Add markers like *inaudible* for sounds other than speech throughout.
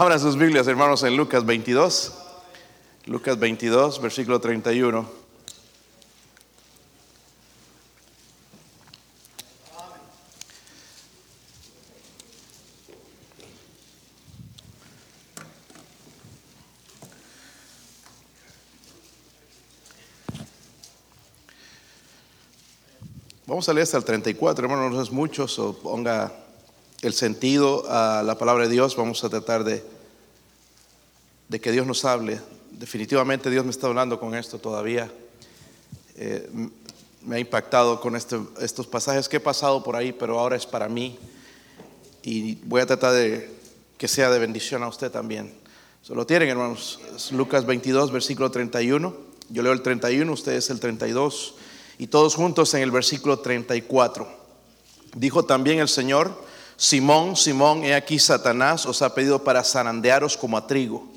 Abran sus Biblias, hermanos, en Lucas 22. Lucas 22, versículo 31. Vamos a leer hasta el 34, hermanos, no es mucho, o ponga el sentido a la palabra de Dios. Vamos a tratar de, de que Dios nos hable. Definitivamente Dios me está hablando con esto todavía. Eh, me ha impactado con este, estos pasajes que he pasado por ahí, pero ahora es para mí. Y voy a tratar de que sea de bendición a usted también. Solo tienen, hermanos. Lucas 22, versículo 31. Yo leo el 31, ustedes el 32 y todos juntos en el versículo 34. Dijo también el Señor, Simón, Simón, he aquí Satanás os ha pedido para zarandearos como a trigo.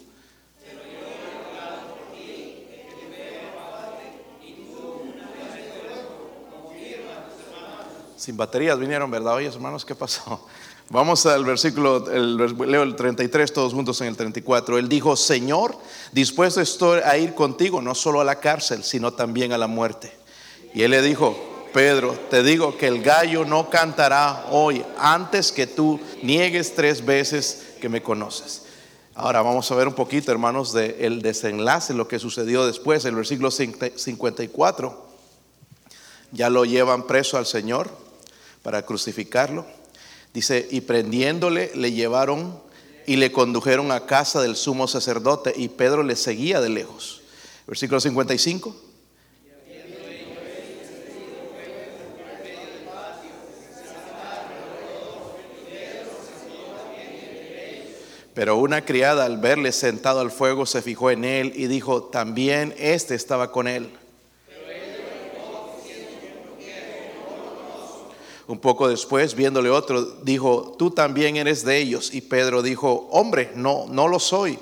Sin baterías vinieron, ¿verdad? Oye, hermanos, ¿qué pasó? *laughs* Vamos al versículo, el, leo el 33, todos juntos en el 34. Él dijo, Señor, dispuesto estoy a ir contigo, no solo a la cárcel, sino también a la muerte. Y él le dijo, Pedro, te digo que el gallo no cantará hoy antes que tú niegues tres veces que me conoces. Ahora vamos a ver un poquito, hermanos, del desenlace, lo que sucedió después. El versículo 54, ya lo llevan preso al Señor para crucificarlo. Dice, y prendiéndole le llevaron y le condujeron a casa del sumo sacerdote y Pedro le seguía de lejos. Versículo 55. Pero una criada al verle sentado al fuego se fijó en él y dijo, también este estaba con él. Un poco después, viéndole otro, dijo, tú también eres de ellos. Y Pedro dijo, hombre, no, no lo soy.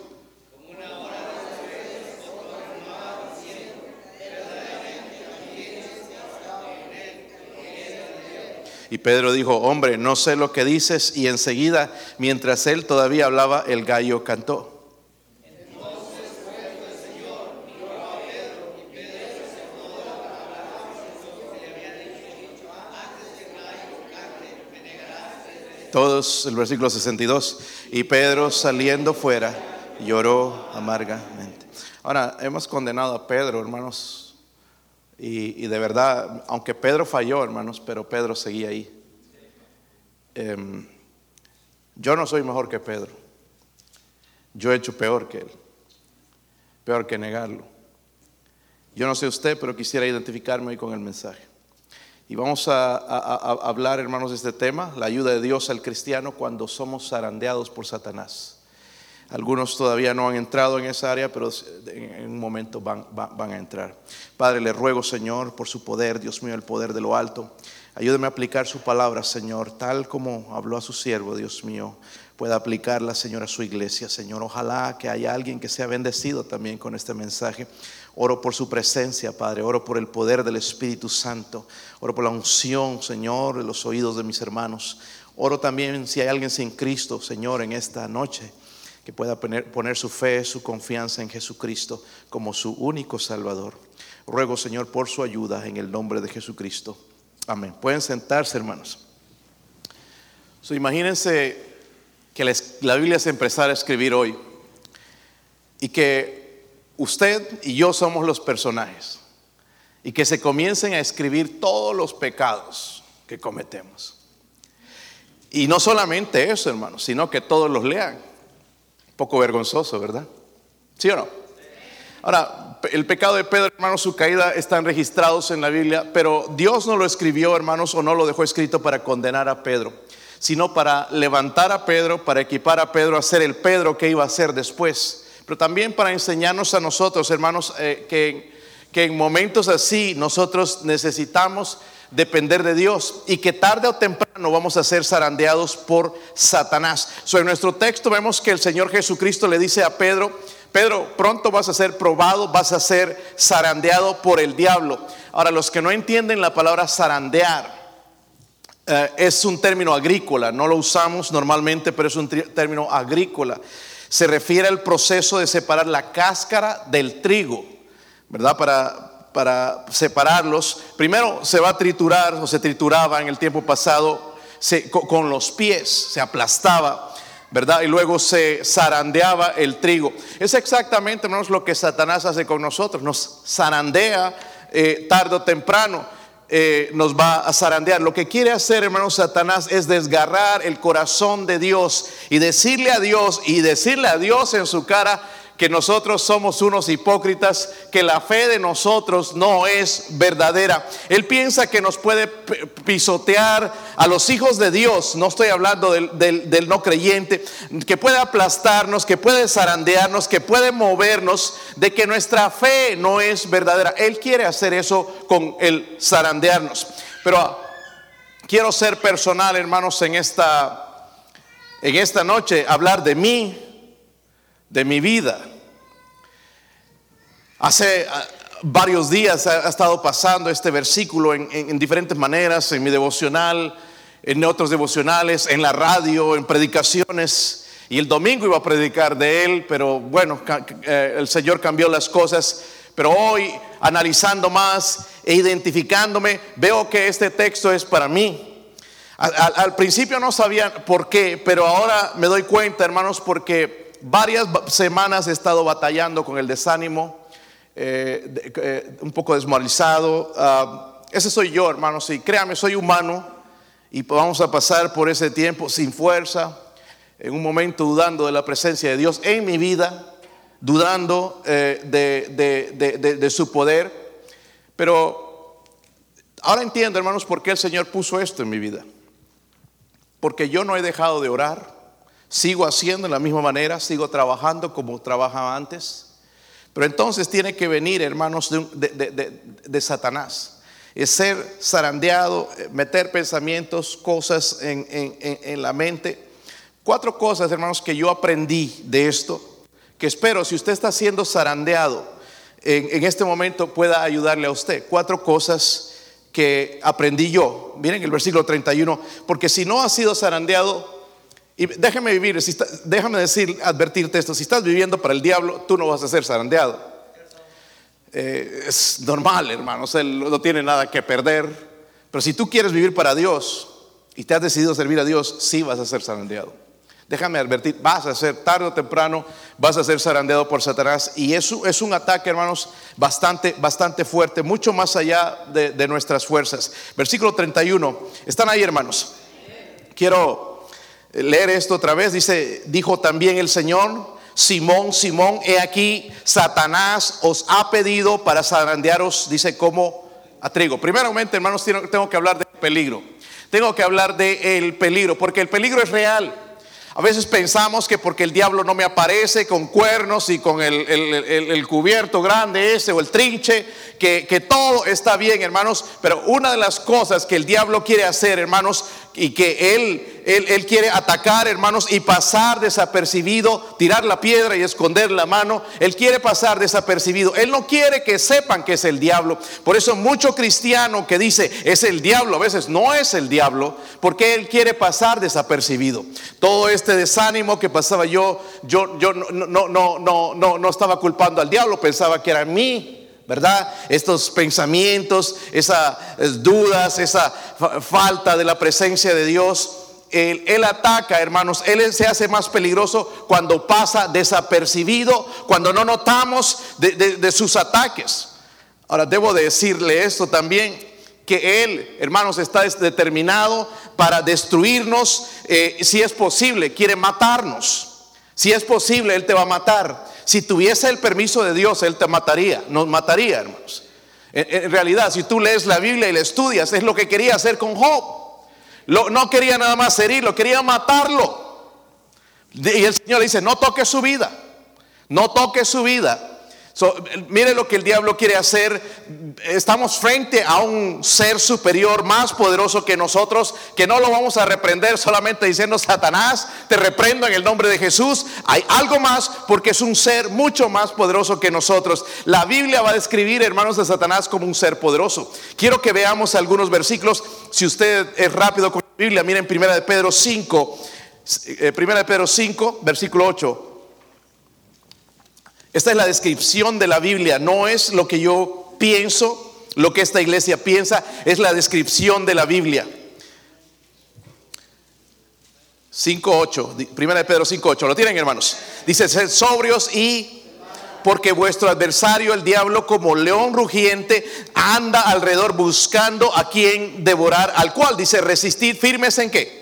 Y Pedro dijo, hombre, no sé lo que dices. Y enseguida, mientras él todavía hablaba, el gallo cantó. Todos, el versículo 62. Y Pedro saliendo fuera lloró amargamente. Ahora, hemos condenado a Pedro, hermanos, y, de verdad, aunque Pedro falló, hermanos, pero Pedro seguía ahí. Em, yo no soy mejor que Pedro. Yo he hecho peor que él. Peor que negarlo. Yo no sé usted, pero quisiera identificarme hoy con el mensaje. Y vamos a, a, hablar, hermanos, de este tema, la ayuda de Dios al cristiano cuando somos zarandeados por Satanás. Algunos todavía no han entrado en esa área, pero en un momento van, a entrar. Padre, le ruego, Señor, por su poder, Dios mío, el poder de lo alto. Ayúdeme a aplicar su palabra, Señor, tal como habló a su siervo, Dios mío. Pueda aplicarla, Señor, a su iglesia, Señor. Ojalá que haya alguien que sea bendecido también con este mensaje. Oro por su presencia, Padre. Oro por el poder del Espíritu Santo. Oro por la unción, Señor, de los oídos de mis hermanos. Oro también si hay alguien sin Cristo, Señor, en esta noche que pueda poner, su fe, su confianza en Jesucristo como su único Salvador. Ruego, Señor, por su ayuda en el nombre de Jesucristo. Amén. Pueden sentarse, hermanos. imagínense que la Biblia se empezara a escribir hoy y que usted y yo somos los personajes y que se comiencen a escribir todos los pecados que cometemos. Y no solamente eso, hermanos, sino que todos los lean. Poco vergonzoso, ¿verdad? ¿Sí o no? Ahora, el pecado de Pedro, hermanos, su caída están registrados en la Biblia, pero Dios no lo escribió, hermanos, o no lo dejó escrito para condenar a Pedro, sino para levantar a Pedro, para equipar a Pedro a ser el Pedro que iba a ser después, pero también para enseñarnos a nosotros, hermanos, eh, que, que en momentos así nosotros necesitamos depender de Dios y que tarde o temprano vamos a ser zarandeados por Satanás. Sobre nuestro texto vemos que el Señor Jesucristo le dice a Pedro, Pedro, pronto vas a ser probado, vas a ser zarandeado por el diablo. Ahora, los que no entienden la palabra zarandear, eh, es un término agrícola, no lo usamos normalmente, pero es un término agrícola. se refiere al proceso de separar la cáscara del trigo, ¿verdad? Para, para separarlos. Primero se va a triturar o se trituraba en el tiempo pasado con los pies, se aplastaba. ¿verdad? Y luego se zarandeaba el trigo. Es exactamente, hermanos, lo que Satanás hace con nosotros. Nos zarandea eh, tarde o temprano. Eh, nos va a zarandear. Lo que quiere hacer, hermanos, Satanás es desgarrar el corazón de Dios y decirle a Dios y decirle a Dios en su cara, que nosotros somos unos hipócritas, que la fe de nosotros no es verdadera. Él piensa que nos puede pisotear a los hijos de Dios, no estoy hablando del, no creyente, que puede aplastarnos, que puede zarandearnos, que puede movernos, de que nuestra fe no es verdadera. Él quiere hacer eso con el zarandearnos. Pero quiero ser personal, hermanos, en esta, en esta noche, hablar de mí de mi vida. Hace ah, varios días ha, estado pasando este versículo en, diferentes maneras, en mi devocional, en otros devocionales, en la radio, en predicaciones. Y el domingo iba a predicar de él, pero bueno, eh, el Señor cambió las cosas. Pero hoy, analizando más e identificándome, veo que este texto es para mí. al principio no sabía por qué, pero ahora me doy cuenta, hermanos, porque varias semanas he estado batallando con el desánimo, eh, eh, un poco desmoralizado. Ah, ese soy yo, hermanos, y créame, soy humano y vamos a pasar por ese tiempo sin fuerza, en un momento dudando de la presencia de Dios en mi vida, dudando eh, de su poder. Pero ahora entiendo, hermanos, por qué el Señor puso esto en mi vida. Porque yo no he dejado de orar Sigo haciendo de la misma manera, sigo trabajando como trabajaba antes. Pero entonces tiene que venir, hermanos, de, Satanás. Es ser zarandeado, eh, meter pensamientos, cosas en, la mente. Cuatro cosas, hermanos, que yo aprendí de esto, que espero, si usted está siendo zarandeado en, en este momento, pueda ayudarle a usted. Cuatro cosas que aprendí yo. Miren el versículo 31, porque si no ha sido zarandeado, y déjame vivir, déjame decir, advertirte esto, si estás viviendo para el diablo, tú no vas a ser zarandeado. Eh, es normal, hermanos, él no tiene nada que perder. Pero si tú quieres vivir para Dios y te has decidido servir a Dios, sí vas a ser zarandeado. Déjame advertir, vas a ser tarde o temprano, vas a ser zarandeado por Satanás. Y eso es un ataque, hermanos, bastante, bastante fuerte, mucho más allá de, de nuestras fuerzas. Versículo 31. ¿Están ahí, hermanos? Quiero leer esto otra vez. Dice, dijo también el Señor, Simón, Simón, he aquí, Satanás os ha pedido para zarandearos, dice, como a trigo. Primeramente, hermanos, tengo que hablar del peligro. Tengo que hablar del peligro, porque el peligro es real. A veces pensamos que porque el diablo no me aparece con cuernos y con el, cubierto grande ese o el trinche, que, que, todo está bien, hermanos. Pero una de las cosas que el diablo quiere hacer, hermanos, y que él, él, quiere atacar, hermanos, y pasar desapercibido, tirar la piedra y esconder la mano. Él quiere pasar desapercibido. Él no quiere que sepan que es el diablo. Por eso mucho cristiano que dice es el diablo, a veces no es el diablo, porque él quiere pasar desapercibido. Todo este desánimo que pasaba yo, yo, yo no, no, no, no, no, no estaba culpando al diablo, pensaba que era mí ¿verdad? Estos pensamientos, esas dudas, esa falta de la presencia de Dios. Él, ataca, hermanos, Él se hace más peligroso cuando pasa desapercibido, cuando no notamos de, sus ataques. Ahora, debo decirle esto también, que Él, hermanos, está determinado para destruirnos, eh, si es posible, quiere matarnos. Si es posible, Él te va a matar. Si tuviese el permiso de Dios, Él te mataría, nos mataría, hermanos. En, realidad, si tú lees la Biblia y la estudias, es lo que quería hacer con Job. no quería nada más herirlo, quería matarlo. Y el Señor dice, no toque su vida, no toque su vida mire lo que el diablo quiere hacer. Estamos frente a un ser superior más poderoso que nosotros, que no lo vamos a reprender solamente diciendo, Satanás, te reprendo en el nombre de Jesús. Hay algo más porque es un ser mucho más poderoso que nosotros. La Biblia va a describir, hermanos, de Satanás como un ser poderoso. Quiero que veamos algunos versículos. Si usted es rápido con la Biblia, miren primera de Pedro 5, eh, primera de Pedro 5, versículo 8. Esta es la descripción de la Biblia, no es lo que yo pienso, lo que esta iglesia piensa, es la descripción de la Biblia. 5.8, primera de Pedro 5.8, ¿lo tienen hermanos? Dice, ser sobrios y porque vuestro adversario, el diablo, como león rugiente, anda alrededor buscando a quien devorar, al cual dice, resistir firmes en qué?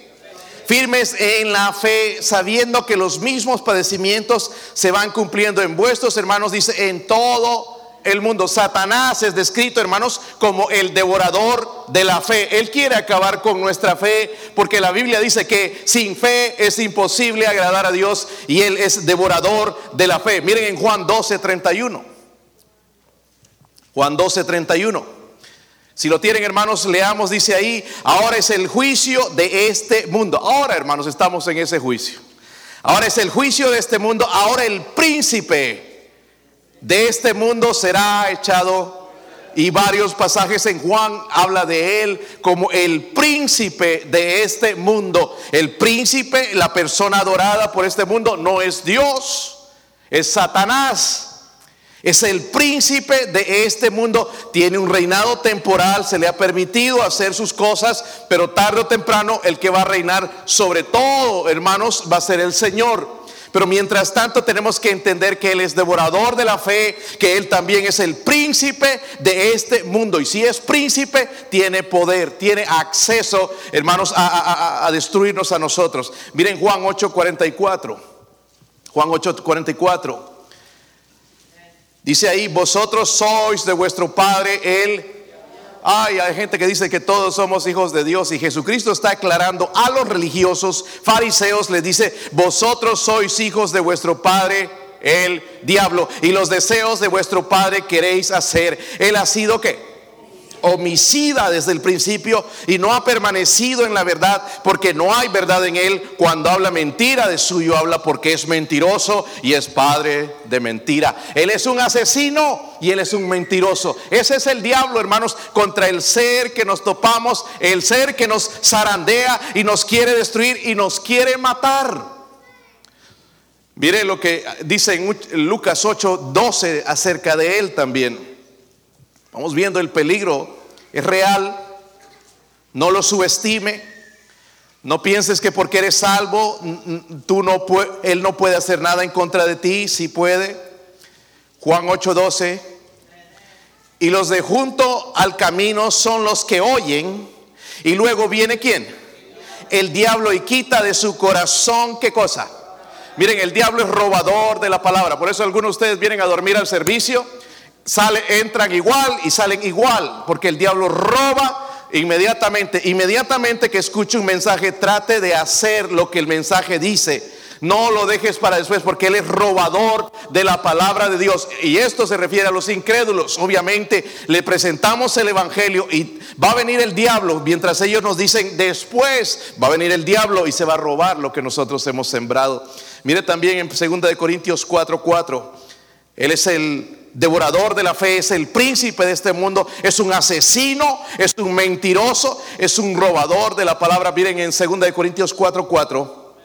Firmes en la fe, sabiendo que los mismos padecimientos se van cumpliendo en vuestros hermanos, dice, en todo el mundo. Satanás es descrito, hermanos, como el devorador de la fe. Él quiere acabar con nuestra fe porque la Biblia dice que sin fe es imposible agradar a Dios y Él es devorador de la fe. Miren en Juan 12, 31. Juan 12, 31. Si lo tienen hermanos, leamos, dice ahí, ahora es el juicio de este mundo. Ahora hermanos, estamos en ese juicio. Ahora es el juicio de este mundo. Ahora el príncipe de este mundo será echado. Y varios pasajes en Juan habla de él como el príncipe de este mundo. El príncipe, la persona adorada por este mundo, no es Dios, es Satanás. Es el príncipe de este mundo. Tiene un reinado temporal, se le ha permitido hacer sus cosas, pero tarde o temprano el que va a reinar sobre todo, hermanos, va a ser el Señor. Pero mientras tanto tenemos que entender que Él es devorador de la fe, que Él también es el príncipe de este mundo. Y si es príncipe, tiene poder, tiene acceso, hermanos, a, destruirnos a nosotros. Miren Juan 8:44. Juan 8:44. Dice ahí, vosotros sois de vuestro Padre el Ay, hay gente que dice que todos somos hijos de Dios y Jesucristo está aclarando a los religiosos, fariseos, les dice, vosotros sois hijos de vuestro Padre el diablo y los deseos de vuestro Padre queréis hacer. Él ha sido que homicida desde el principio y no ha permanecido en la verdad porque no hay verdad en él. Cuando habla mentira de suyo habla porque es mentiroso y es padre de mentira. Él es un asesino y él es un mentiroso. Ese es el diablo, hermanos, contra el ser que nos topamos, el ser que nos zarandea y nos quiere destruir y nos quiere matar. Mire lo que dice en Lucas 8, 12 acerca de él también. Vamos viendo el peligro, es real, no lo subestime, no pienses que porque eres salvo, tú no él no puede hacer nada en contra de ti, si puede. Juan 8:12. Y los de junto al camino son los que oyen, y luego viene quién? El diablo y quita de su corazón qué cosa. Miren, el diablo es robador de la palabra, por eso algunos de ustedes vienen a dormir al servicio entran igual y salen igual, porque el diablo roba inmediatamente. Inmediatamente que escuche un mensaje, trate de hacer lo que el mensaje dice. No lo dejes para después porque Él es robador de la palabra de Dios. Y esto se refiere a los incrédulos. Obviamente le presentamos el Evangelio y va a venir el diablo. Mientras ellos nos dicen después, va a venir el diablo y se va a robar lo que nosotros hemos sembrado. Mire también en 2 Corintios 4:4. Él es el devorador de la fe, es el príncipe de este mundo, es un asesino, es un mentiroso, es un robador de la palabra. Miren en 2 Corintios 4:4. 4,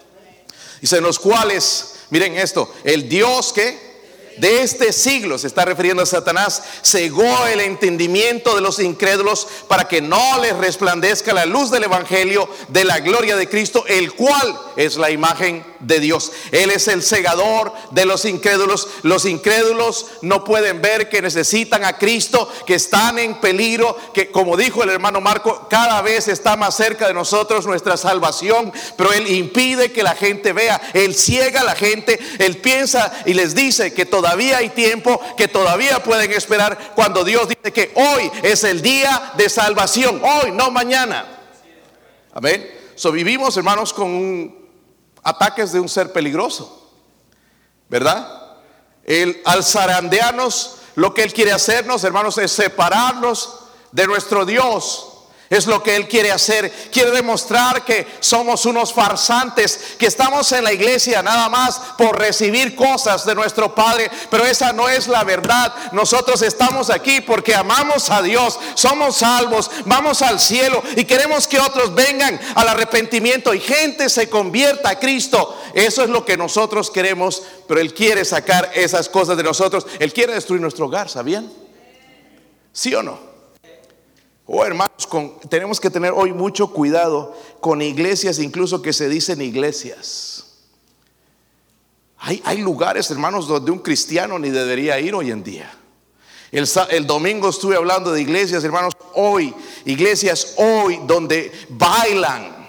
dice en los cuales, miren esto, el Dios que de este siglo, se está refiriendo a Satanás, cegó el entendimiento de los incrédulos para que no les resplandezca la luz del Evangelio de la gloria de Cristo, el cual es la imagen de Dios. Él es el segador de los incrédulos. Los incrédulos no pueden ver que necesitan a Cristo, que están en peligro, que como dijo el hermano Marco, cada vez está más cerca de nosotros nuestra salvación, pero Él impide que la gente vea, Él ciega a la gente, Él piensa y les dice que todavía hay tiempo, que todavía pueden esperar cuando Dios dice que hoy es el día de salvación, hoy, no mañana. Amén. So vivimos, hermanos, con un ataques de un ser peligroso, ¿verdad? El, al zarandearnos, lo que Él quiere hacernos, hermanos, es separarnos de nuestro Dios. Es lo que Él quiere hacer. Quiere demostrar que somos unos farsantes, que estamos en la iglesia nada más por recibir cosas de nuestro Padre. Pero esa no es la verdad. Nosotros estamos aquí porque amamos a Dios, somos salvos, vamos al cielo y queremos que otros vengan al arrepentimiento y gente se convierta a Cristo. Eso es lo que nosotros queremos, pero Él quiere sacar esas cosas de nosotros. Él quiere destruir nuestro hogar, ¿sabían? ¿Sí o no? Oh, hermanos, tenemos que tener hoy mucho cuidado con iglesias, incluso que se dicen iglesias. Hay, lugares, hermanos, donde un cristiano ni debería ir hoy en día. El, el, domingo estuve hablando de iglesias, hermanos, hoy, iglesias hoy donde bailan.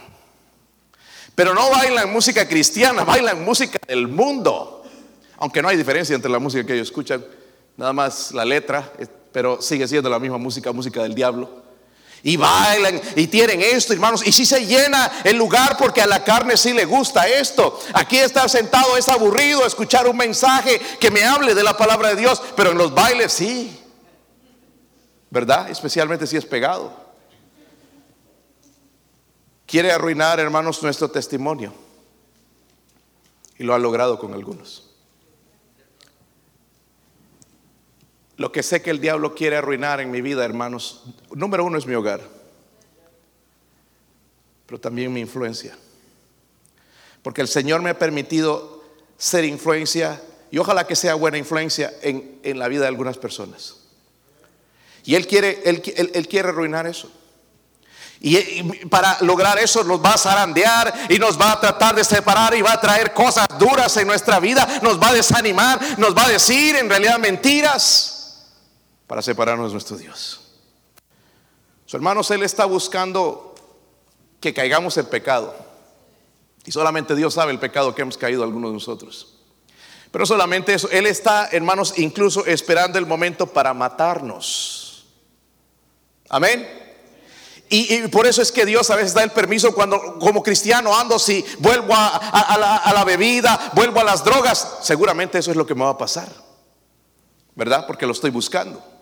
Pero no bailan música cristiana, bailan música del mundo. Aunque no hay diferencia entre la música que ellos escuchan, nada más la letra, eh, pero sigue siendo la misma música, música del diablo y bailan y tienen esto, hermanos. Y si se llena el lugar porque a la carne sí le gusta esto. Aquí estar sentado es aburrido escuchar un mensaje que me hable de la palabra de Dios, pero en los bailes sí. ¿Verdad? Especialmente si es pegado. Quiere arruinar, hermanos, nuestro testimonio. Y lo ha logrado con algunos. Lo que sé que el diablo quiere arruinar en mi vida, hermanos, número uno es mi hogar, pero también mi influencia. Porque el Señor me ha permitido ser influencia y ojalá que sea buena influencia en, la vida de algunas personas. Y Él quiere, él, quiere arruinar eso. Y para lograr eso nos va a zarandear y nos va a tratar de separar y va a traer cosas duras en nuestra vida, nos va a desanimar, nos va a decir en realidad mentiras para separarnos de nuestro Dios. Su hermanos, Él está buscando que caigamos en pecado. Y solamente Dios sabe el pecado que hemos caído algunos de nosotros. Pero solamente eso, Él está, hermanos, incluso esperando el momento para matarnos. Amén. Y, por eso es que Dios a veces da el permiso cuando como cristiano ando, si vuelvo a la bebida, vuelvo a las drogas, seguramente eso es lo que me va a pasar. ¿Verdad? Porque lo estoy buscando.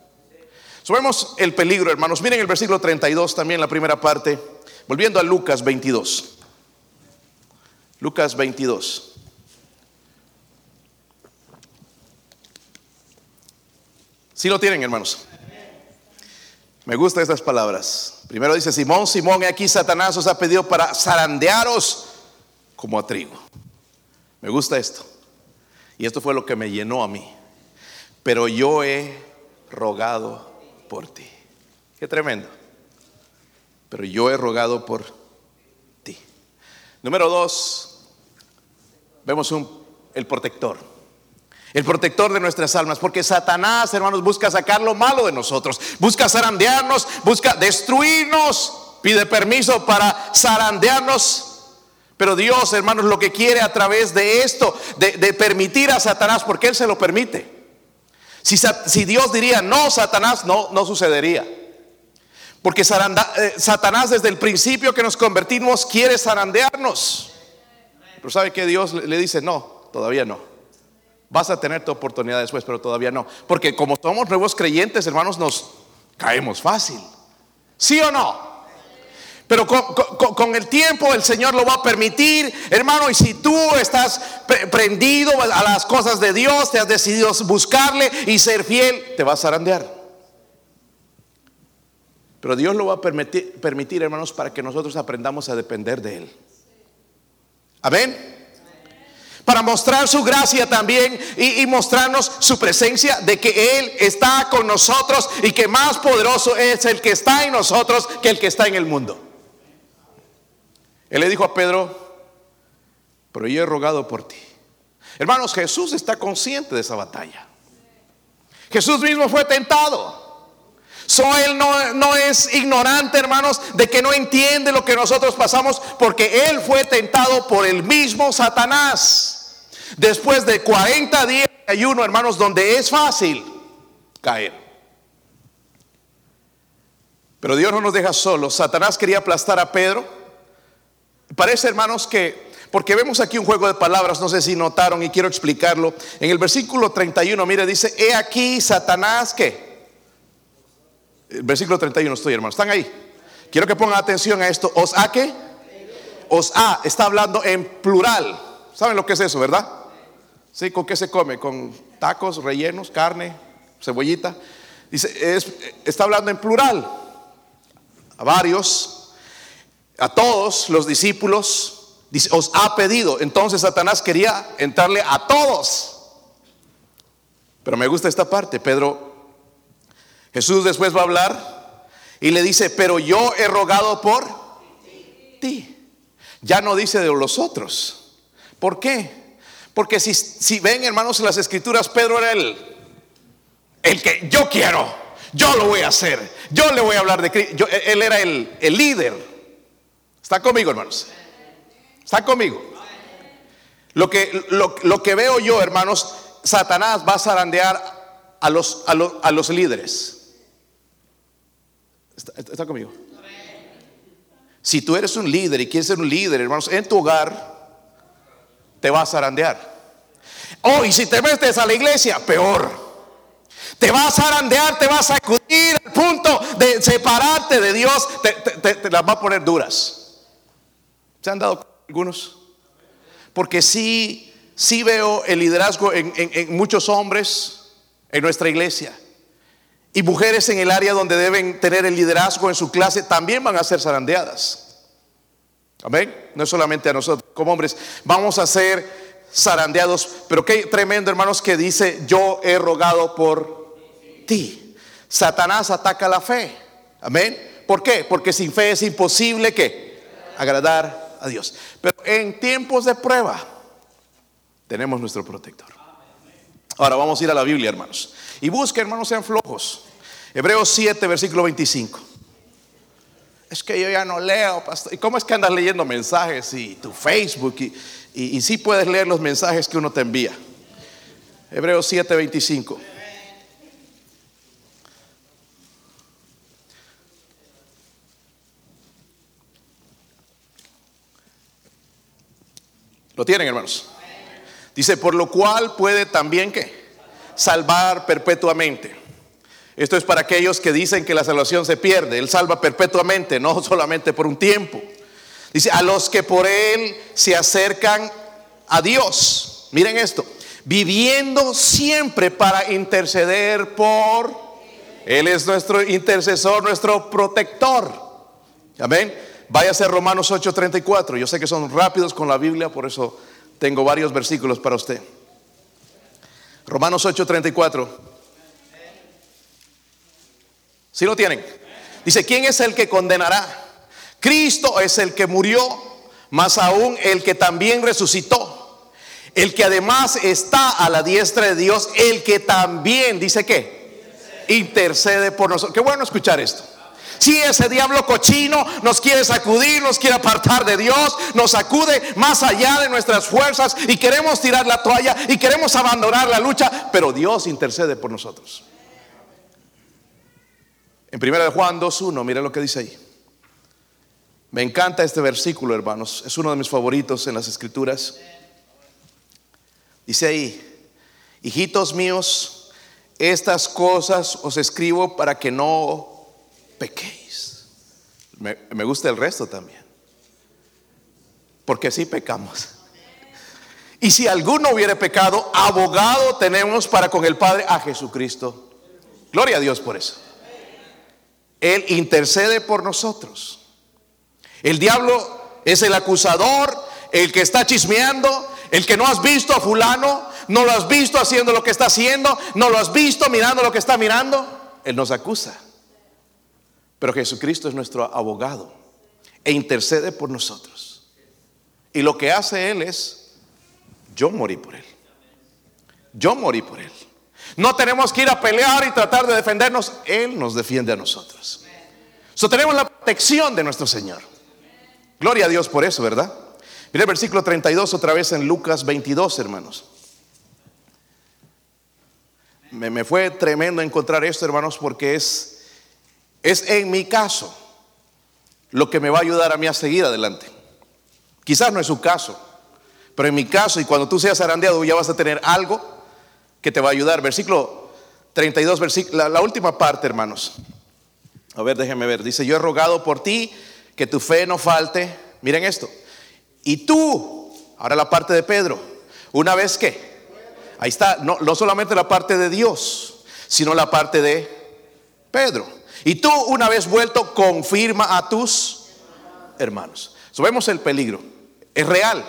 Subemos el peligro, hermanos. Miren el versículo 32 también, la primera parte. Volviendo a Lucas 22. Lucas 22. Si lo tienen, hermanos. Me gustan estas palabras. Primero dice Simón, Simón, aquí Satanás os ha pedido para zarandearos como a trigo. Me gusta esto. Y esto fue lo que me llenó a mí. Pero yo he rogado por ti. Qué tremendo. Pero yo he rogado por ti. Número dos, vemos un, el protector. El protector de nuestras almas, porque Satanás, hermanos, busca sacar lo malo de nosotros, busca zarandearnos, busca destruirnos, pide permiso para zarandearnos. Pero Dios, hermanos, lo que quiere a través de esto, de, de permitir a Satanás, porque Él se lo permite, si, Dios diría no, Satanás, no, no sucedería. Porque eh, Satanás desde el principio que nos convertimos quiere zarandearnos. Pero sabe que Dios le dice, no, todavía no. Vas a tener tu oportunidad después, pero todavía no. Porque como somos nuevos creyentes, hermanos, nos caemos fácil. ¿Sí o no? Pero con, el tiempo el Señor lo va a permitir, hermano. Y si tú estás prendido a las cosas de Dios, te has decidido buscarle y ser fiel, te vas a zarandear. Pero Dios lo va a permitir, hermanos, para que nosotros aprendamos a depender de Él. Amén. Para mostrar su gracia también y, y, mostrarnos su presencia de que Él está con nosotros y que más poderoso es el que está en nosotros que el que está en el mundo. Él le dijo a Pedro, pero yo he rogado por ti. Hermanos, Jesús está consciente de esa batalla. Jesús mismo fue tentado. So, él no, no, es ignorante, hermanos, de que no entiende lo que nosotros pasamos, porque él fue tentado por el mismo Satanás. Después de 40 días de ayuno, hermanos, donde es fácil caer. Pero Dios no nos deja solos. Satanás quería aplastar a Pedro. Parece, hermanos, que, porque vemos aquí un juego de palabras, no sé si notaron y quiero explicarlo. En el versículo 31, mire, dice, he aquí Satanás, ¿qué? El versículo 31 estoy, hermanos, ¿están ahí? Quiero que pongan atención a esto. ¿Os ha qué? Os ha, está hablando en plural. ¿Saben lo que es eso, verdad? ¿Sí? ¿Con qué se come? ¿Con tacos, rellenos, carne, cebollita? Dice, está hablando en plural. A varios, a todos los discípulos, os ha pedido. Entonces Satanás quería entrarle a todos. Pero me gusta esta parte. Pedro, Jesús después va a hablar y le dice, pero yo he rogado por ti. Ya no dice de los otros. ¿Por qué? Porque si, si ven, hermanos, las escrituras, Pedro era el, el que yo quiero, yo lo voy a hacer, yo le voy a hablar de Cristo. él era el, el líder. ¿Está conmigo, hermanos? ¿Está conmigo? Lo que, lo, lo que veo yo, hermanos, Satanás va a zarandear a los, a a los líderes. ¿Está, conmigo? Si tú eres un líder y quieres ser un líder, hermanos, en tu hogar, te vas a zarandear. Oh, y si te metes a la iglesia, peor. Te vas a zarandear, te vas a acudir al punto de separarte de Dios, te, te, las va a poner duras. ¿Se han dado algunos? Porque sí, sí veo el liderazgo en, en muchos hombres en nuestra iglesia. Y mujeres en el área donde deben tener el liderazgo en su clase también van a ser zarandeadas. Amén. No solamente a nosotros como hombres, vamos a ser zarandeados. Pero qué tremendo, hermanos, que dice: Yo he rogado por ti. Satanás ataca la fe. Amén. ¿Por qué? Porque sin fe es imposible que agradar a Dios. Pero en tiempos de prueba tenemos nuestro protector. Ahora vamos a ir a la Biblia, hermanos. Y busquen, hermanos, sean flojos. Hebreos 7, versículo 25. Es que yo ya no leo, pastor. ¿Y cómo es que andas leyendo mensajes y tu Facebook? Y, y, sí puedes leer los mensajes que uno te envía. Hebreos 7, 25. ¿Lo tienen, hermanos? Dice, por lo cual puede también que salvar perpetuamente. Esto es para aquellos que dicen que la salvación se pierde. Él salva perpetuamente, no *laughs* solamente por un tiempo. Dice, a los que por Él se acercan a Dios. Miren esto, viviendo siempre para interceder por... Él es nuestro intercesor, nuestro protector. Amén. Váyase a Romanos 8:34. Yo sé que son rápidos con la Biblia, por eso tengo varios versículos para usted. Romanos 8:34. Si lo tienen? Dice, ¿quién es el que condenará? Cristo es el que murió, más aún el que también resucitó. El que además está a la diestra de Dios, el que también, dice que, intercede por nosotros. Qué bueno escuchar esto. Si ese diablo cochino nos quiere sacudir, nos quiere apartar de Dios, nos sacude más allá de nuestras fuerzas y queremos tirar la toalla y queremos abandonar la lucha, pero Dios intercede por nosotros. En 1 Juan 2.1, mira lo que dice ahí. Me encanta este versículo, hermanos. Es uno de mis favoritos en las escrituras. Dice ahí, hijitos míos, estas cosas os escribo para que no pequéis. Me, gusta el resto también. Porque así pecamos. Y si alguno hubiera pecado, abogado tenemos para con el Padre a Jesucristo. Gloria a Dios por eso. Él intercede por nosotros. El diablo es el acusador, el que está chismeando, el que no has visto a fulano, no lo has visto haciendo lo que está haciendo, no lo has visto mirando lo que está mirando. Él nos acusa. Pero Jesucristo es nuestro abogado e intercede por nosotros. Y lo que hace Él es, yo morí por Él. Yo morí por Él. No tenemos que ir a pelear y tratar de defendernos. Él nos defiende a nosotros. So, tenemos la protección de nuestro Señor. Gloria a Dios por eso, ¿verdad? Mira el versículo 32 otra vez en Lucas 22, hermanos. Me, me fue tremendo encontrar esto, hermanos, porque es es en mi caso lo que me va a ayudar a mí a seguir adelante. Quizás no es su caso, pero en mi caso, y cuando tú seas arandeado, ya vas a tener algo que te va a ayudar. Versículo 32, versículo, la, última parte, hermanos. A ver, déjeme ver. Dice, yo he rogado por ti que tu fe no falte. Miren esto. Y tú, ahora la parte de Pedro, una vez que, ahí está, no, no solamente la parte de Dios, sino la parte de Pedro. Y tú, una vez vuelto, confirma a tus hermanos. Sabemos el peligro. Es real.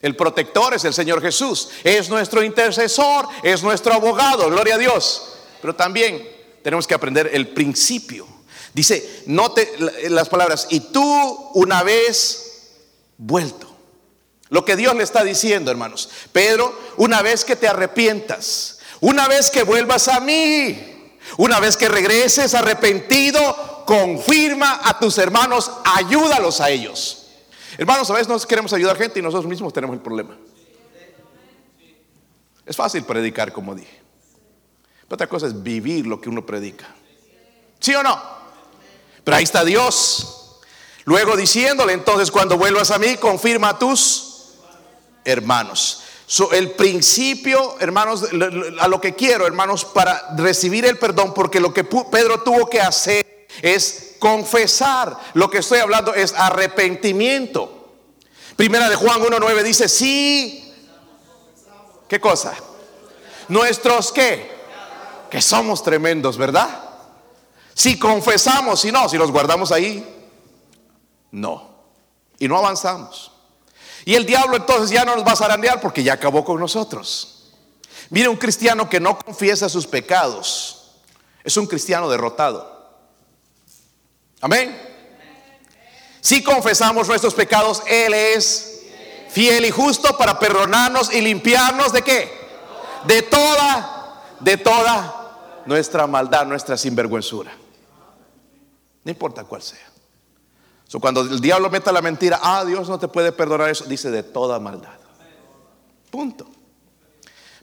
El protector es el Señor Jesús. Es nuestro intercesor, es nuestro abogado. Gloria a Dios. Pero también tenemos que aprender el principio. Dice, note las palabras, y tú una vez vuelto. Lo que Dios le está diciendo, hermanos. Pedro, una vez que te arrepientas, una vez que vuelvas a mí, una vez que regreses arrepentido, confirma a tus hermanos, ayúdalos a ellos. Hermanos, a veces nos queremos ayudar gente y nosotros mismos tenemos el problema. Es fácil predicar, como dije. Pero otra cosa es vivir lo que uno predica. ¿Sí o no? Pero ahí está Dios. Luego diciéndole, entonces cuando vuelvas a mí, confirma a tus hermanos. El principio, hermanos, a lo que quiero, hermanos, para recibir el perdón, porque lo que Pedro tuvo que hacer es confesar. Lo que estoy hablando es arrepentimiento. Primera de Juan 1.9 dice, sí. ¿Qué cosa? Nuestros qué? Que somos tremendos, ¿verdad? Si confesamos, si no, si los guardamos ahí, no. Y no avanzamos. Y el diablo entonces ya no nos va a zarandear porque ya acabó con nosotros. Mire, un cristiano que no confiesa sus pecados es un cristiano derrotado. Amén. Si confesamos nuestros pecados, Él es fiel y justo para perdonarnos y limpiarnos de qué? De toda, de toda nuestra maldad, nuestra sinvergüenzura. No importa cuál sea. Cuando el diablo meta la mentira, ah, Dios no te puede perdonar eso, dice de toda maldad. Punto.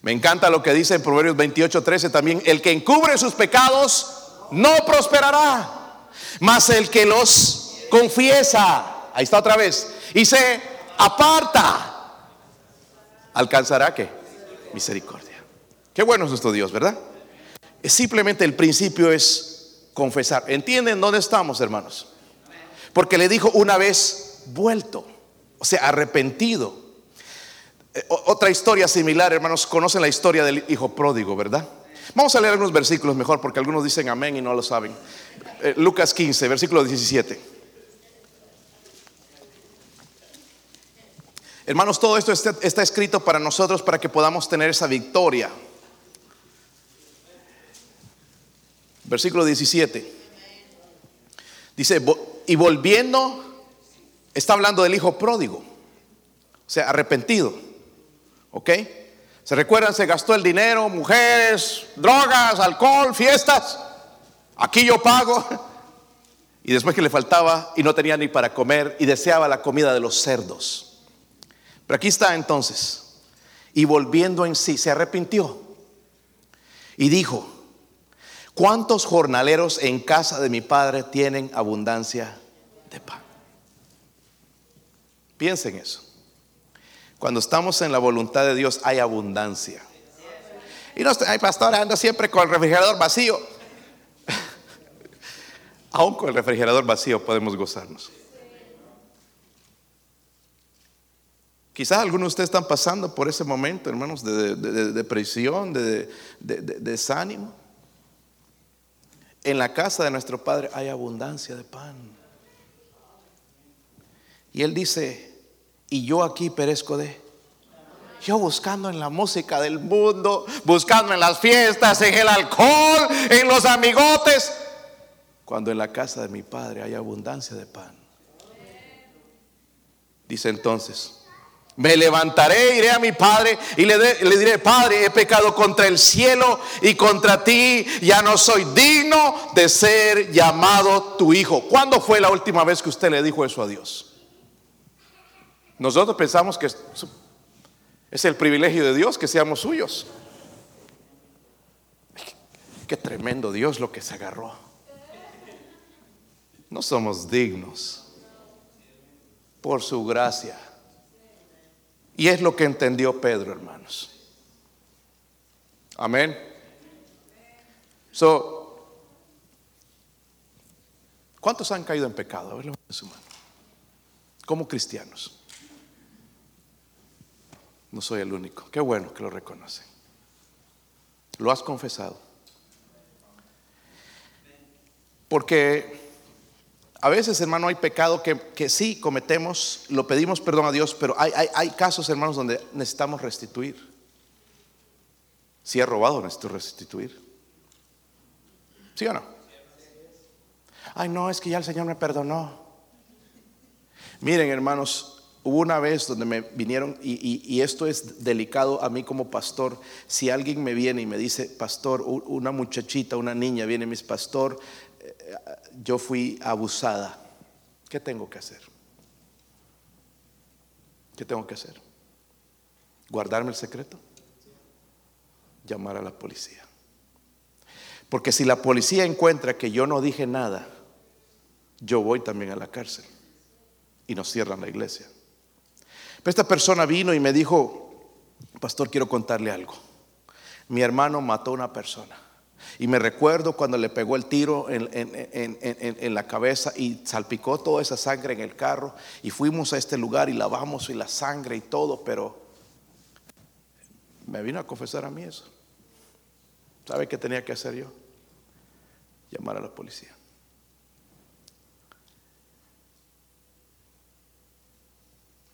Me encanta lo que dice en Proverbios 28, 13 también, el que encubre sus pecados no prosperará, mas el que los confiesa, ahí está otra vez, y se aparta, alcanzará que misericordia. Qué bueno es nuestro Dios, ¿verdad? Simplemente el principio es confesar. ¿Entienden dónde estamos, hermanos? Porque le dijo una vez vuelto, o sea, arrepentido. Eh, otra historia similar, hermanos, conocen la historia del hijo pródigo, ¿verdad? Vamos a leer algunos versículos mejor porque algunos dicen amén y no lo saben. Eh, Lucas 15, versículo 17. Hermanos, todo esto está escrito para nosotros para que podamos tener esa victoria Versículo 17. Dice, y volviendo, está hablando del hijo pródigo, o sea, arrepentido. ¿Ok? ¿Se recuerdan? Se gastó el dinero, mujeres, drogas, alcohol, fiestas. Aquí yo pago. *laughs* Y después que le faltaba y no tenía ni para comer y deseaba la comida de los cerdos. Pero aquí está entonces. Y volviendo en sí, se arrepintió. Y dijo, ¿Cuántos jornaleros en casa de mi padre tienen abundancia de pan? Piensen eso. Cuando estamos en la voluntad de Dios hay abundancia. Y no, hay pastor, anda siempre con el refrigerador vacío. *laughs* Aún con el refrigerador vacío podemos gozarnos. Quizás algunos de ustedes están pasando por ese momento, hermanos, de, depresión, de desánimo. En la casa de nuestro Padre hay abundancia de pan. Y Él dice, y yo aquí perezco de... Yo buscando en la música del mundo, buscando en las fiestas, en el alcohol, en los amigotes, cuando en la casa de mi Padre hay abundancia de pan. Dice entonces, me levantaré, iré a mi padre y le, diré, Padre, he pecado contra el cielo y contra ti, ya no soy digno de ser llamado tu hijo. ¿Cuándo fue la última vez que usted le dijo eso a Dios? Nosotros pensamos que es el privilegio de Dios que seamos suyos. Qué tremendo Dios lo que se agarró. No somos dignos por su gracia y es lo que entendió Pedro, hermanos. Amén. So, ¿Cuántos han caído en pecado? A ver, su mano. Como cristianos. No soy el único. Qué bueno que lo reconocen. Lo has confesado. Porque a veces, hermano, hay pecado que, sí cometemos, lo pedimos perdón a Dios, pero hay, hay, casos, hermanos, donde necesitamos restituir. Si he robado, necesito restituir. ¿Sí o no? Ay, no, es que ya el Señor me perdonó. Miren, hermanos, hubo una vez donde me vinieron, y, y, esto es delicado a mí como pastor, si alguien me viene y me dice, pastor, una muchachita, una niña viene, mis pastor, yo fui abusada, ¿qué tengo que hacer? ¿Qué tengo que hacer? ¿Guardarme el secreto? Llamar a la policía. Porque si la policía encuentra que yo no dije nada, yo voy también a la cárcel y nos cierran la iglesia. Pero esta persona vino y me dijo, pastor, quiero contarle algo. Mi hermano mató a una persona. Y me recuerdo cuando le pegó el tiro en, la cabeza y salpicó toda esa sangre en el carro. Y fuimos a este lugar y lavamos y la sangre y todo, pero me vino a confesar a mí eso. ¿Sabe qué tenía que hacer yo? Llamar a la policía.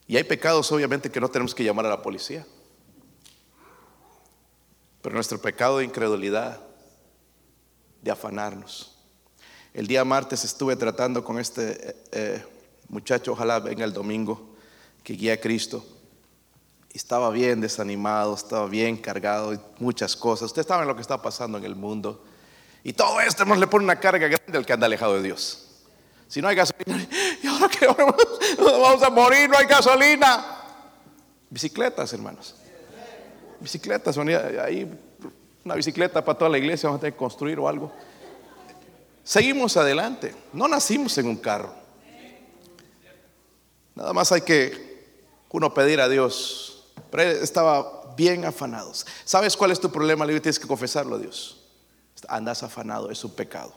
Y hay pecados obviamente que no tenemos que llamar a la policía. Pero nuestro pecado de incredulidad de afanarnos. El día martes estuve tratando con este eh, eh, muchacho, ojalá venga el domingo, que guía a Cristo. estaba bien desanimado, estaba bien cargado, muchas cosas. Usted sabe lo que está pasando en el mundo. Y todo esto nos le pone una carga grande al que anda alejado de Dios. Si no hay gasolina, *laughs* ¿y ahora qué? *laughs* Vamos a morir, no hay gasolina. Bicicletas, hermanos. Bicicletas, ahí una bicicleta para toda la iglesia, vamos a tener que construir o algo. Seguimos adelante. No nacimos en un carro. Nada más hay que uno pedir a Dios. Pero estaba bien afanado. ¿Sabes cuál es tu problema? Le tienes que confesarlo a Dios. Andas afanado, es un pecado.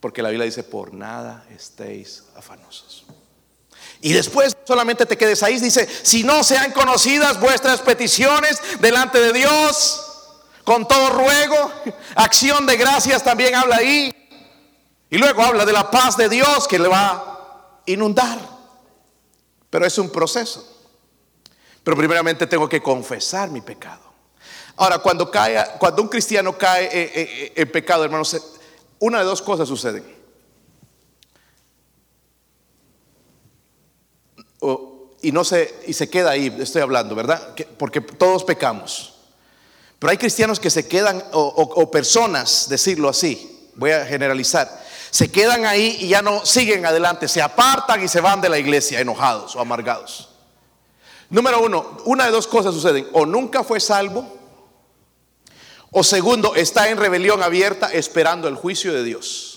Porque la Biblia dice, por nada estéis afanosos. Y después solamente te quedes ahí, dice, si no sean conocidas vuestras peticiones delante de Dios, con todo ruego, acción de gracias también habla ahí. Y luego habla de la paz de Dios que le va a inundar. Pero es un proceso. Pero primeramente tengo que confesar mi pecado. Ahora, cuando, cae, cuando un cristiano cae en pecado, hermanos, una de dos cosas suceden. Y no se, y se queda ahí, estoy hablando, ¿verdad? porque todos pecamos. Pero hay cristianos que se quedan, o, personas, decirlo así, voy a generalizar, se quedan ahí y ya no siguen adelante, se apartan y se van de la iglesia enojados o amargados. Número uno, una de dos cosas suceden, o nunca fue salvo, o segundo, está en rebelión abierta esperando el juicio de Dios.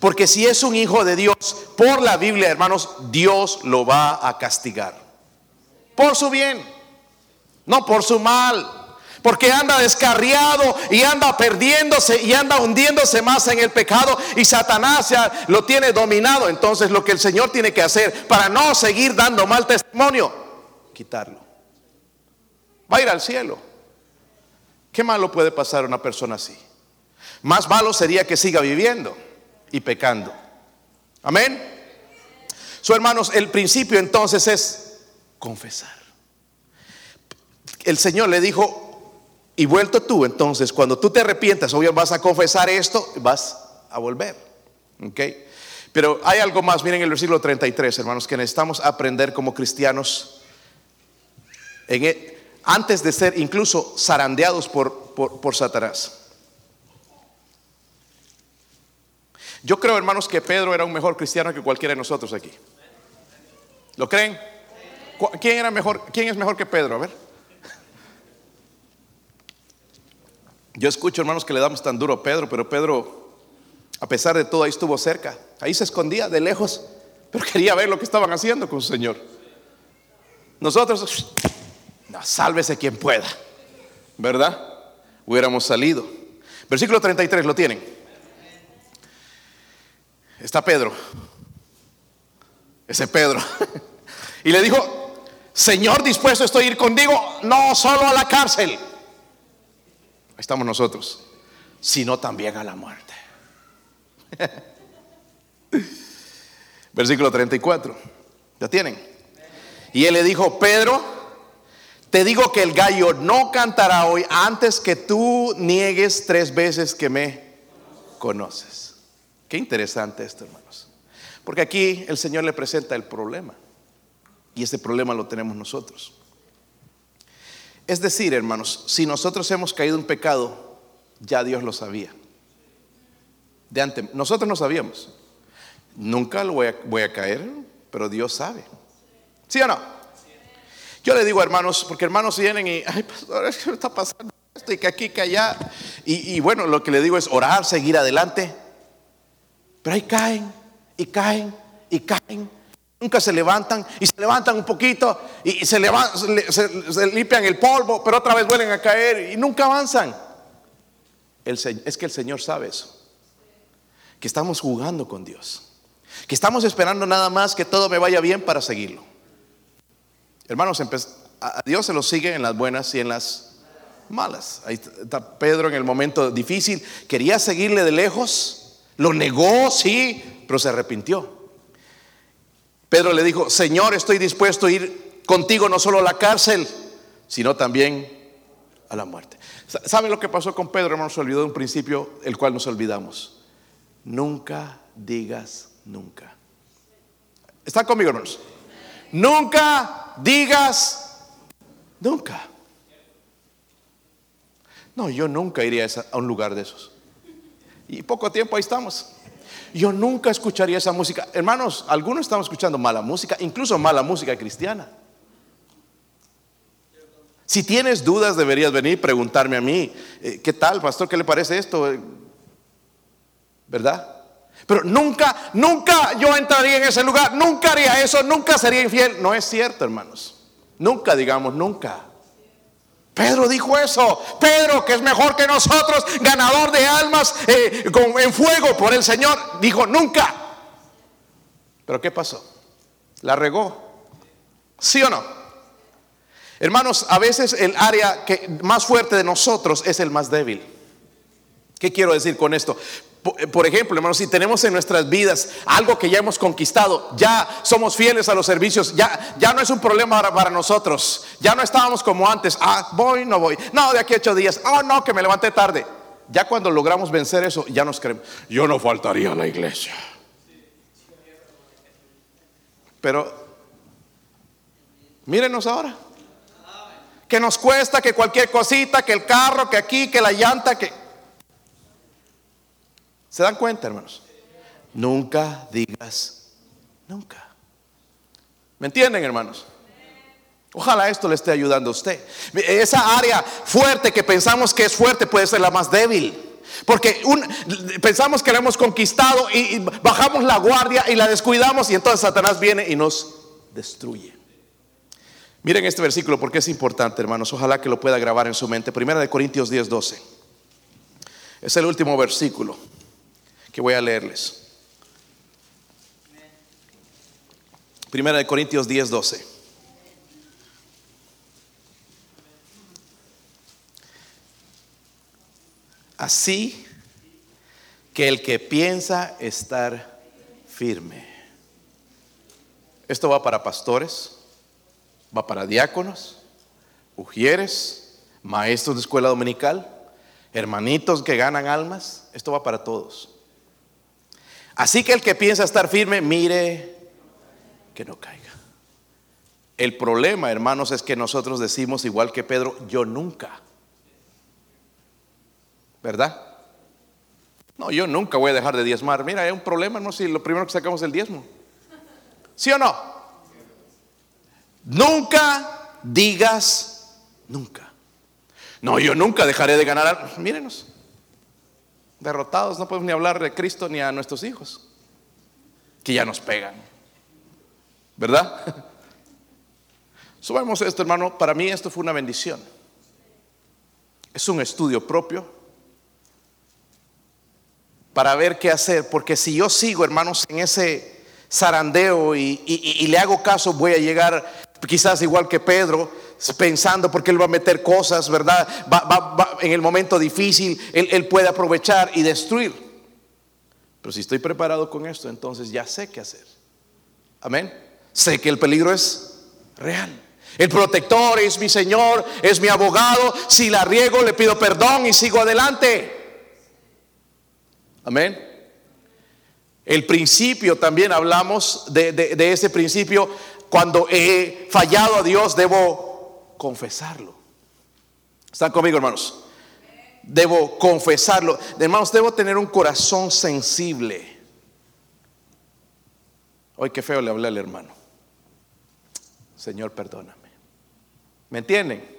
Porque si es un hijo de Dios, por la Biblia, hermanos, Dios lo va a castigar. Por su bien, no por su mal. Porque anda descarriado y anda perdiéndose y anda hundiéndose más en el pecado y Satanás ya lo tiene dominado. Entonces lo que el Señor tiene que hacer para no seguir dando mal testimonio, quitarlo. Va a ir al cielo. ¿Qué malo puede pasar a una persona así? Más malo sería que siga viviendo y pecando. Amén. So, hermanos, el principio entonces es confesar. El Señor le dijo, y vuelto tú, entonces, cuando tú te arrepientas, obvio vas a confesar esto, vas a volver. ¿Ok? Pero hay algo más, miren el versículo 33, hermanos, que necesitamos aprender como cristianos e, antes de ser incluso zarandeados por, por, por Satanás. Yo creo, hermanos, que Pedro era un mejor cristiano que cualquiera de nosotros aquí. ¿Lo creen? ¿Quién era mejor? ¿Quién es mejor que Pedro? A ver. Yo escucho, hermanos, que le damos tan duro a Pedro, pero Pedro, a pesar de todo, ahí estuvo cerca. Ahí se escondía de lejos, pero quería ver lo que estaban haciendo con su Señor. Nosotros, no, sálvese quien pueda, ¿verdad? Hubiéramos salido. Versículo 33, ¿lo tienen? Está Pedro, ese Pedro, *laughs* y le dijo, Señor, dispuesto estoy a ir contigo, no solo a la cárcel, ahí estamos nosotros, sino también a la muerte. *laughs* Versículo 34, ¿ya tienen? Y él le dijo, Pedro, te digo que el gallo no cantará hoy antes que tú niegues tres veces que me conoces. Qué interesante esto, hermanos. Porque aquí el Señor le presenta el problema. Y ese problema lo tenemos nosotros. Es decir, hermanos, si nosotros hemos caído en pecado, ya Dios lo sabía. De antes, nosotros no sabíamos. Nunca lo voy a, caer, pero Dios sabe. ¿Sí o no? Yo le digo, hermanos, porque hermanos vienen y, ay, pastor, ¿qué está pasando esto? Y que aquí, que allá. Y, y bueno, lo que le digo es orar, seguir adelante. Pero ahí caen, y caen, y caen. Nunca se levantan y se levantan un poquito y, se, limpian el polvo, pero otra vez vuelven a caer y nunca avanzan. Es que el Señor sabe eso. Que estamos jugando con Dios. Que estamos esperando nada más que todo me vaya bien para seguirlo. Hermanos, a Dios se lo sigue en las buenas y en las malas. Ahí está Pedro en el momento difícil. Quería seguirle de lejos. Lo negó, sí, pero se arrepintió. Pedro le dijo, Señor, estoy dispuesto a ir contigo no solo a la cárcel, sino también a la muerte. ¿Saben lo que pasó con Pedro, hermanos? Se olvidó de un principio, el cual nos olvidamos. Nunca digas nunca. ¿Están conmigo, hermanos? Nunca digas nunca. No, yo nunca iría a un lugar de esos. Y poco tiempo ahí estamos. Yo nunca escucharía esa música. Hermanos, algunos estamos escuchando mala música, incluso mala música cristiana. Si tienes dudas, deberías venir y preguntarme a mí, eh, ¿qué tal, pastor? ¿Qué le parece esto? ¿Verdad? Pero nunca, nunca yo entraría en ese lugar, nunca haría eso, nunca sería infiel. No es cierto, hermanos. Nunca digamos nunca. Pedro dijo eso. Pedro, que es mejor que nosotros, ganador de almas eh, en fuego por el Señor, dijo nunca. Pero ¿qué pasó? La regó. ¿Sí o no? Hermanos, a veces el área que más fuerte de nosotros es el más débil. ¿Qué quiero decir con esto? Por ejemplo, hermanos, si tenemos en nuestras vidas algo que ya hemos conquistado, ya somos fieles a los servicios, ya, ya no es un problema para, nosotros, ya no estábamos como antes, ah, voy, no voy, no, de aquí a ocho días, oh, no, que me levanté tarde. Ya cuando logramos vencer eso, ya nos creemos, yo no faltaría a la iglesia. Pero, mírenos ahora, que nos cuesta que cualquier cosita, que el carro, que aquí, que la llanta, que... ¿Se dan cuenta, hermanos? Nunca digas nunca. ¿Me entienden, hermanos? Ojalá esto le esté ayudando a usted. Esa área fuerte que pensamos que es fuerte puede ser la más débil. Porque pensamos que la hemos conquistado y, y bajamos la guardia y la descuidamos y entonces Satanás viene y nos destruye. Miren este versículo porque es importante, hermanos. Ojalá que lo pueda grabar en su mente. Primera de Corintios 10, 12. Es el último versículo que voy a leerles. Primera de Corintios 10, 12. Así que el que piensa estar firme. Esto va para pastores, va para diáconos, ujieres, maestros de escuela dominical, hermanitos que ganan almas. Esto va para todos. Así que el que piensa estar firme, mire que no caiga. El problema, hermanos, es que nosotros decimos igual que Pedro, yo nunca. ¿Verdad? No, yo nunca voy a dejar de diezmar. Mira, hay un problema, no si lo primero que sacamos es el diezmo. ¿Sí o no? Nunca digas nunca. No, yo nunca dejaré de ganar. Mírenos derrotados, no podemos ni hablar de Cristo ni a nuestros hijos, que ya nos pegan. ¿Verdad? Subamos esto, hermano. Para mí esto fue una bendición. Es un estudio propio para ver qué hacer, porque si yo sigo, hermanos, en ese zarandeo y, y- y le hago caso, voy a llegar quizás igual que Pedro, pensando porque él va a meter cosas, ¿verdad? Va, en el momento difícil, él, él puede aprovechar y destruir. Pero si estoy preparado con esto, entonces ya sé qué hacer. Amén. Sé que el peligro es real. El protector es mi Señor, es mi abogado. Si la riego, le pido perdón y sigo adelante. Amén. El principio también hablamos de- de ese principio. Cuando he fallado a Dios, debo confesarlo. ¿Están conmigo, hermanos? Debo confesarlo. Hermanos, debo tener un corazón sensible. Hoy qué feo le hablé al hermano. Señor, perdóname. ¿Me entienden?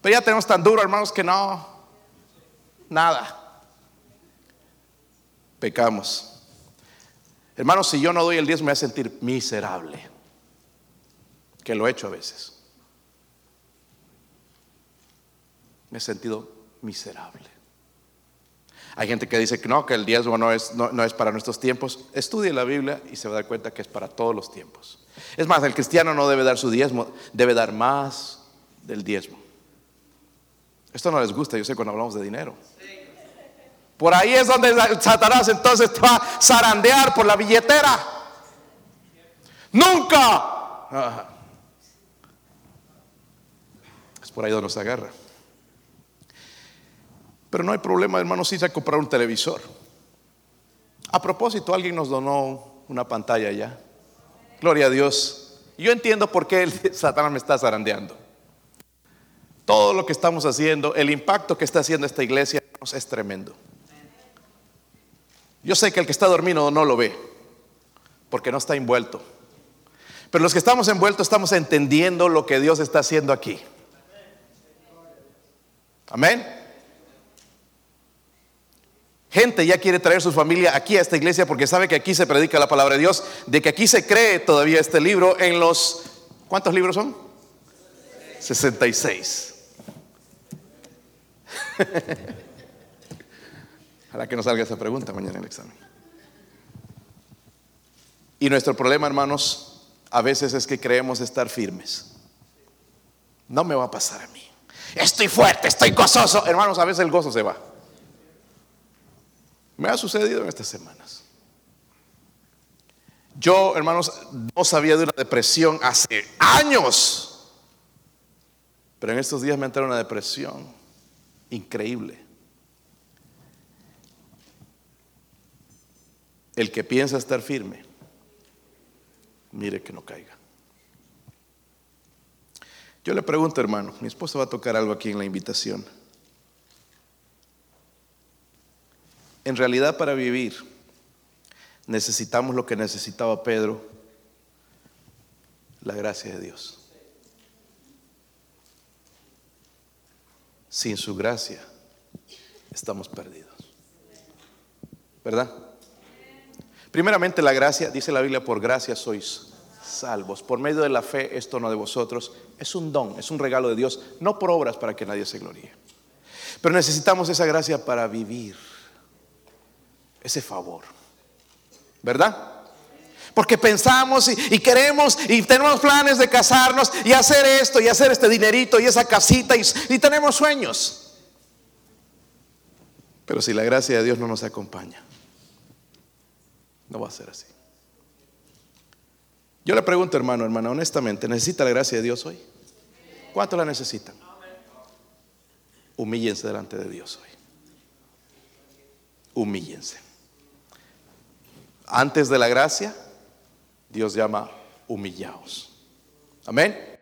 Pero ya tenemos tan duro, hermanos, que no, nada. Pecamos. Hermanos, si yo no doy el diezmo me voy a sentir miserable. Que lo he hecho a veces. Me he sentido miserable. Hay gente que dice que no, que el diezmo no es, no, no es para nuestros tiempos. Estudie la Biblia y se va a dar cuenta que es para todos los tiempos. Es más, el cristiano no debe dar su diezmo, debe dar más del diezmo. Esto no les gusta, yo sé cuando hablamos de dinero. Por ahí es donde Satanás entonces te va a zarandear por la billetera. Nunca. Es por ahí donde nos agarra. Pero no hay problema, hermanos, si a comprar un televisor. A propósito, alguien nos donó una pantalla ya. Gloria a Dios. Yo entiendo por qué el *laughs* Satanás me está zarandeando. Todo lo que estamos haciendo, el impacto que está haciendo esta iglesia es tremendo. Yo sé que el que está dormido no lo ve, porque no está envuelto. Pero los que estamos envueltos estamos entendiendo lo que Dios está haciendo aquí. Amén. Gente ya quiere traer su familia aquí a esta iglesia porque sabe que aquí se predica la palabra de Dios, de que aquí se cree todavía este libro en los... ¿Cuántos libros son? 66. *laughs* Ojalá que no salga esa pregunta mañana en el examen. Y nuestro problema, hermanos, a veces es que creemos estar firmes. No me va a pasar a mí. Estoy fuerte, estoy gozoso. Hermanos, a veces el gozo se va. Me ha sucedido en estas semanas. Yo, hermanos, no sabía de una depresión hace años. Pero en estos días me entró una depresión increíble. El que piensa estar firme, mire que no caiga. Yo le pregunto, hermano, mi esposa va a tocar algo aquí en la invitación. En realidad para vivir necesitamos lo que necesitaba Pedro, la gracia de Dios. Sin su gracia estamos perdidos. ¿Verdad? Primeramente la gracia, dice la Biblia, por gracia sois salvos. Por medio de la fe, esto no de vosotros, es un don, es un regalo de Dios, no por obras para que nadie se gloríe. Pero necesitamos esa gracia para vivir ese favor. ¿Verdad? Porque pensamos y, queremos y tenemos planes de casarnos y hacer esto y hacer este dinerito y esa casita y, y tenemos sueños. Pero si la gracia de Dios no nos acompaña, no va a ser así. Yo le pregunto, hermano, hermana, honestamente, ¿necesita la gracia de Dios hoy? ¿Cuánto la necesitan? Humíllense delante de Dios hoy. Humíllense. Antes de la gracia, Dios llama humillaos. Amén.